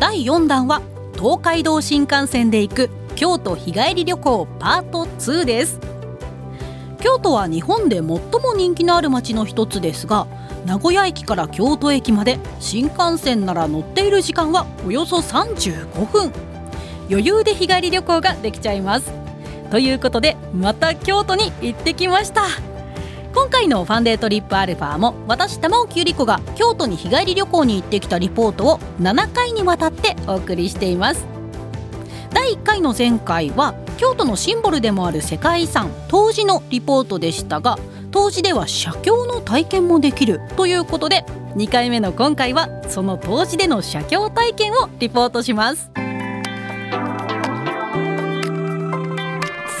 第4弾は東海道新幹線で行く京都日帰り旅行パート2です。京都は日本で最も人気のある街の一つですが名古屋駅から京都駅まで新幹線なら乗っている時間はおよそ35分。余裕で日帰り旅行ができちゃいます。ということでまた京都に行ってきました。今回のファンデートリップアルファも私玉置ゆり子が京都に日帰り旅行に行ってきたリポートを7回にわたってお送りしています。第1回の前回は京都のシンボルでもある世界遺産東寺のリポートでしたが東寺では写経の体験もできるということで2回目の今回はその東寺での写経体験をリポートします。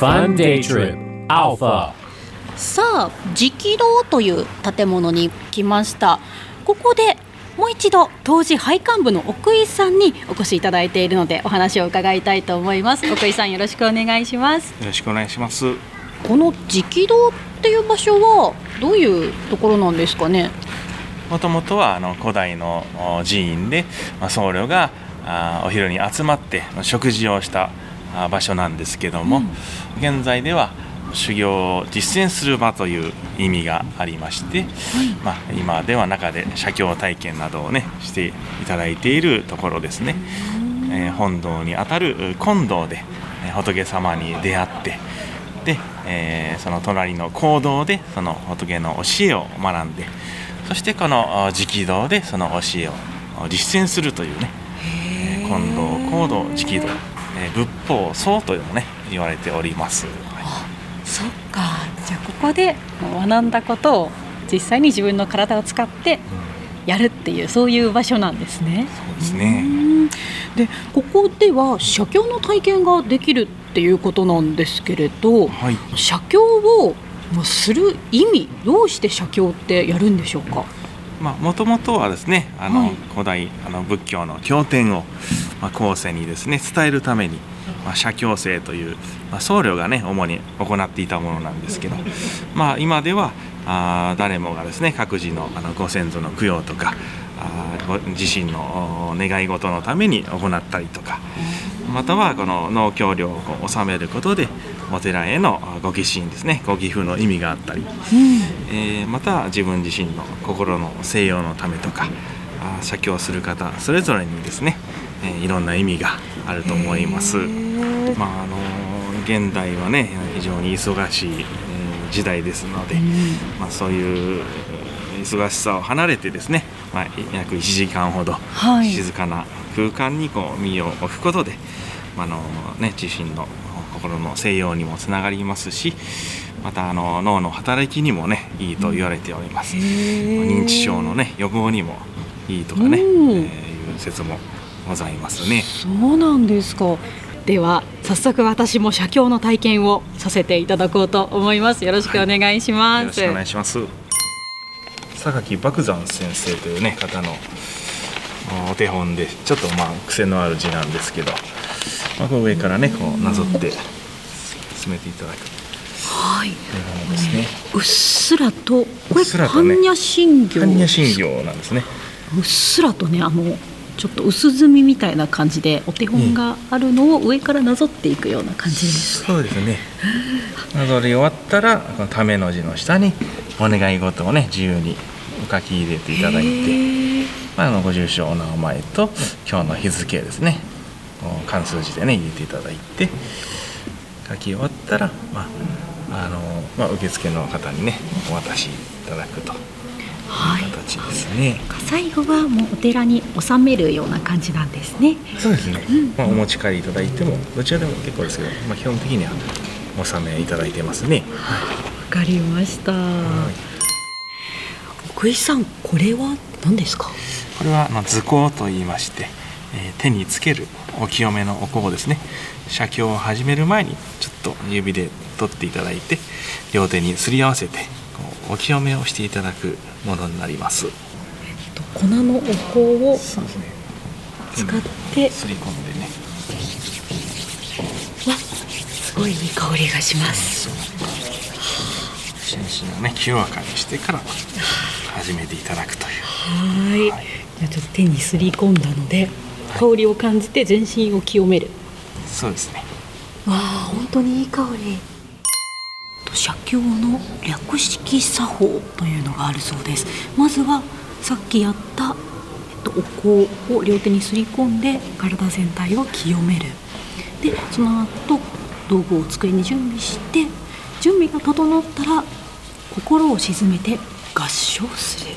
Fun Day Trip Alpha. さあ直堂という建物に来ました。ここでもう一度当時配管部の奥井さんにお越しいただいているのでお話を伺いたいと思います。奥井さんよろしくお願いします。よろしくお願いします。この直堂っていう場所はどういうところなんですかね？もともとはあの古代のお寺院で、まあ、僧侶があお昼に集まってまあ食事をしたあ場所なんですけども、現在では修行を実践する場という意味がありまして、まあ、今では中で写経体験などをねしていただいているところですね。えー本堂にあたる金堂でえー仏様に出会ってで、えーその隣の講堂でその仏の教えを学んでそしてこのあ直堂でその教えをあ実践するというねえー金堂講堂直堂、えー仏法僧というのもね言われております。はいここで学んだことを実際に自分の体を使ってやるっていうそういう場所なんですね。そうですね。でここでは写経の体験ができるっていうことなんですけれどはい。写経をまあする意味どうして写経ってやるんでしょうか？まあ、もともとはですねあの、はい。古代あの仏教の経典を、まあ、後世にですね伝えるために、まあ、写経生という、まあ、僧侶がね主に行っていたものなんですけど、まあ、今ではあー誰もがですね各自のあのご先祖の供養とか自身のお願い事のために行ったりとかまたはこの農協料を納めることでお寺へのあご寄進ですね。ご寄付の意味があったり。えーまた自分自身の心の静養のためとか写経する方それぞれにですね、えーいろんな意味があると思います。まああのー現代はね非常に忙しい、えー時代ですので、まあ、そういうえー忙しさを離れてですね、まあ、約1時間ほどはい。静かな空間にこう身を置くことで、まああのね、自身の心の静養にもつながりますしまたあの脳の働きにもねいいと言われております、認知症のね予防にもいいとかね、えうん。ーいう説もございますね。そうなんですか。では早速私も写経の体験をさせていただこうと思います。よろしくお願いします、よろしくお願いします。榊漠山先生というね方のお手本でちょっとまあ癖のある字なんですけど、まあ、こう上からねこうなぞって進めていただく。はい。ですね。うっすらとこれね般若心経。般若心経なんですね。うっすらとねあのちょっと薄墨みたいな感じでお手本があるのを上からなぞっていくような感じです、そうですね。なぞり終わったらこのための字の下にお願い事をね自由にお書き入れていただいて、まあ、あのご住所お名前と今日の日付ですね。こう漢数字でね入れていただいて書き終わったら、まああのまあ、受付の方にねお渡しいただくとはい。形ですね。最後はもうお寺に納めるような感じなんですね。そうですね、まあ、お持ち帰りいただいてもどちらでも結構ですけど、まあ、基本的にはお納めいただいてますね。わかりました。奥井さんこれは何ですか？これはあの図工と言いまして、えー、手につけるお清めのお香をですね。写経を始める前にちょっと指で取っていただいて両手にすり合わせてお清めをしていただくものになります。えっと、粉のお香を使って、すり込んでね。わすごいいい香りがします。心身をね清らかにしてから始めていただくという。はいじゃあちょっと手にすり込んだので香りを感じて全身を清める。そうですね。わあ本当にいい香り。写経の略式作法というのがあるそうです。まずはさっきやった、えっと、お香を両手にすり込んで体全体を清める。でその後道具を机に準備して準備が整ったら心を鎮めて合唱する。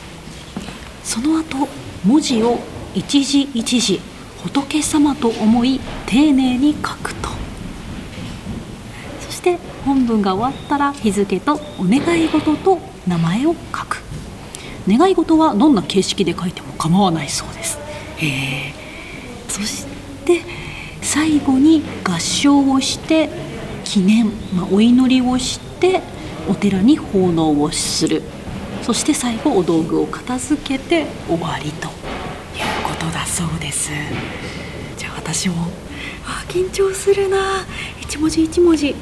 その後文字を一字一字仏様と思い丁寧に書くと。そして本文が終わったら日付とお願い事と名前を書く。願い事はどんな形式で書いても構わないそうです。えそして最後に合唱をして記念、まあ、お祈りをしてお寺に奉納をする。そして最後お道具を片付けて終わりということだそうです。じゃあ私もあ緊張するな。一文字一文字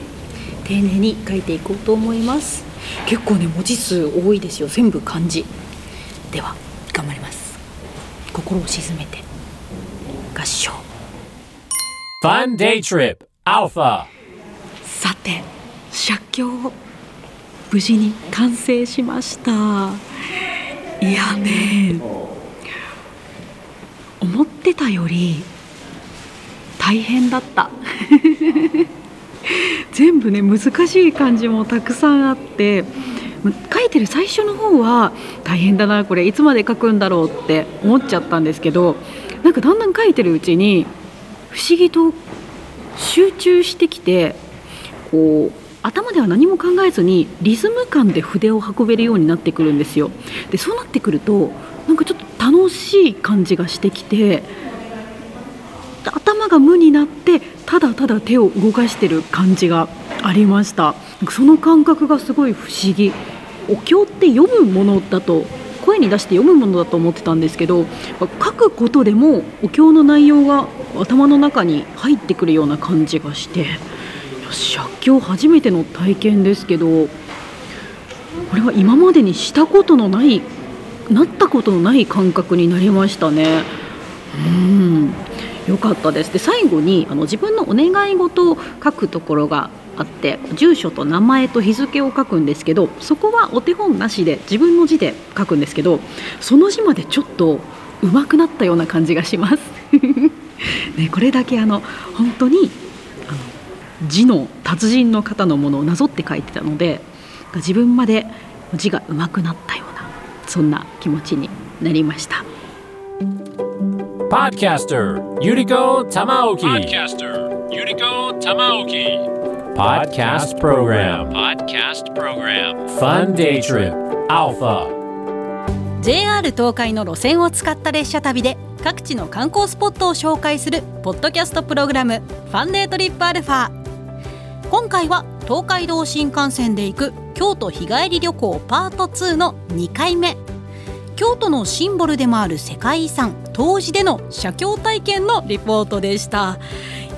丁寧に書いていこうと思います。結構ね文字数多いですよ。全部漢字。では頑張ります。心を鎮めて。合唱。Fun Day Trip Alpha さて写経無事に完成しました。いやね思ってたより大変だった。全部ね難しい漢字もたくさんあって書いてる最初の方は大変だなこれ。いつまで書くんだろうって思っちゃったんですけどなんかだんだん書いてるうちに不思議と集中してきてこう頭では何も考えずにリズム感で筆を運べるようになってくるんですよ。でそうなってくるとなんかちょっと楽しい感じがしてきて頭が無になってただただ手を動かしてる感じがありました。その感覚がすごい不思議。お経って読むものだと声に出して読むものだと思ってたんですけど書くことでもお経の内容が頭の中に入ってくるような感じがして。写経初めての体験ですけどこれは今までにしたことのないなったことのない感覚になりましたね。うん。よかったです。で最後にあの自分のお願い事を書くところがあって住所と名前と日付を書くんですけどそこはお手本なしで自分の字で書くんですけどその字までちょっと上手くなったような感じがします。ね、これだけあの本当に字の達人の方のものをなぞって書いてたので自分まで字が上手くなったようなそんな気持ちになりました。Podcaster Yuriko Tamaoki Podcast Program Podcast Program Fun Day Trip Alpha JR 東海の路線を使った列車旅で各地の観光スポットを紹介するポッドキャストプログラム「ファンデートリップアルファ今回は東海道新幹線で行く京都日帰り旅行パート2の2回目。京都のシンボルでもある世界遺産東寺での写経体験のリポートでした。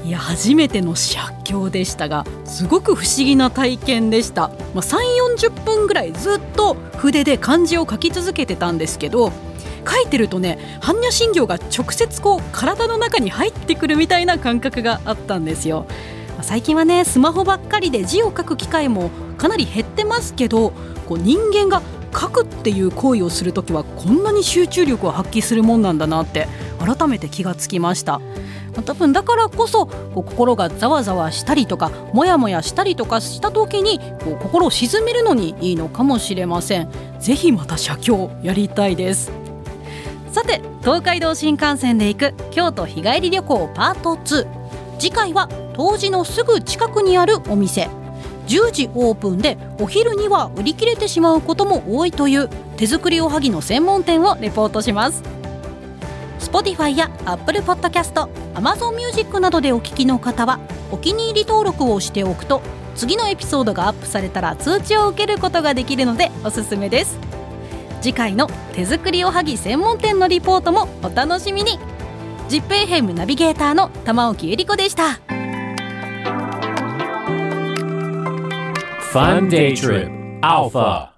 いや初めての写経でしたがすごく不思議な体験でした、まあ、3 4 0分ぐらいずっと筆で漢字を書き続けてたんですけど書いてるとね般若心経が直接こう体の中に入ってくるみたいな感覚があったんですよ。最近はねスマホばっかりで字を書く機会もかなり減ってますけどこう人間が書くっていう行為をする時はこんなに集中力を発揮するもんなんだなって改めて気がつきました。多分だからこそこう心がざわざわしたりとかモヤモヤしたりとかした時にこう心を鎮めるのにいいのかもしれません。ぜひまた写経やりたいです。さて東海道新幹線で行く京都日帰り旅行パート2次回は当時のすぐ近くにあるお店。10時オープンでお昼には売り切れてしまうことも多いという手作りおはぎの専門店をレポートします。Spotify や Apple Podcast、Amazon Music などでお聞きの方はお気に入り登録をしておくと次のエピソードがアップされたら通知を受けることができるのでおすすめです。次回の手作りおはぎ専門店のリポートもお楽しみに。ZIPFM ナビゲーターの玉置恵理子でした。Fun Day Trip. Alpha